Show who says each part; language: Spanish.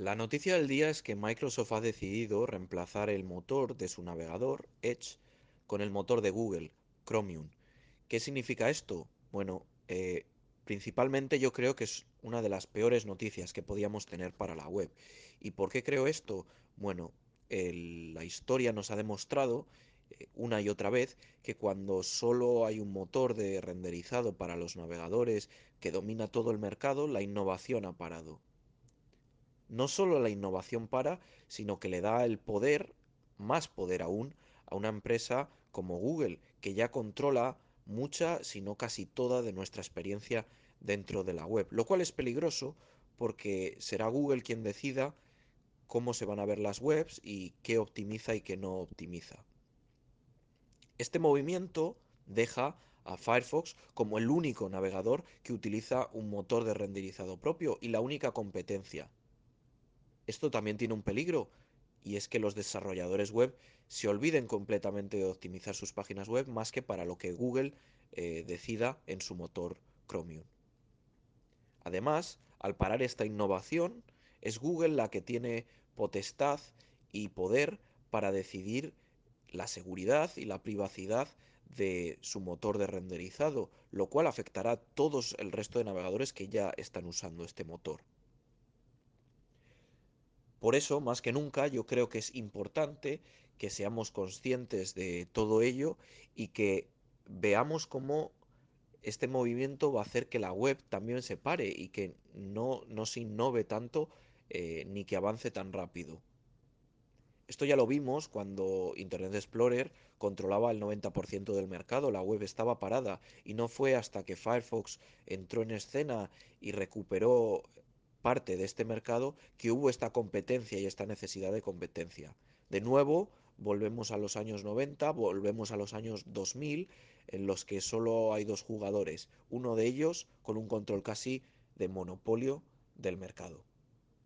Speaker 1: La noticia del día es que Microsoft ha decidido reemplazar el motor de su navegador, Edge, con el motor de Google, Chromium. ¿Qué significa esto? Bueno, eh, principalmente yo creo que es una de las peores noticias que podíamos tener para la web. ¿Y por qué creo esto? Bueno, la historia nos ha demostrado eh, una y otra vez que cuando solo hay un motor de renderizado para los navegadores que domina todo el mercado, la innovación ha parado no solo la innovación para, sino que le da el poder, más poder aún, a una empresa como Google, que ya controla mucha, si no casi toda, de nuestra experiencia dentro de la web. Lo cual es peligroso porque será Google quien decida cómo se van a ver las webs y qué optimiza y qué no optimiza. Este movimiento deja a Firefox como el único navegador que utiliza un motor de renderizado propio y la única competencia esto también tiene un peligro, y es que los desarrolladores web se olviden completamente de optimizar sus páginas web más que para lo que Google eh, decida en su motor Chromium. Además, al parar esta innovación, es Google la que tiene potestad y poder para decidir la seguridad y la privacidad de su motor de renderizado, lo cual afectará a todos el resto de navegadores que ya están usando este motor. Por eso, más que nunca, yo creo que es importante que seamos conscientes de todo ello y que veamos cómo este movimiento va a hacer que la web también se pare y que no, no se innove tanto eh, ni que avance tan rápido. Esto ya lo vimos cuando Internet Explorer controlaba el 90% del mercado, la web estaba parada y no fue hasta que Firefox entró en escena y recuperó parte de este mercado que hubo esta competencia y esta necesidad de competencia. De nuevo, volvemos a los años 90, volvemos a los años 2000, en los que solo hay dos jugadores, uno de ellos con un control casi de monopolio del mercado.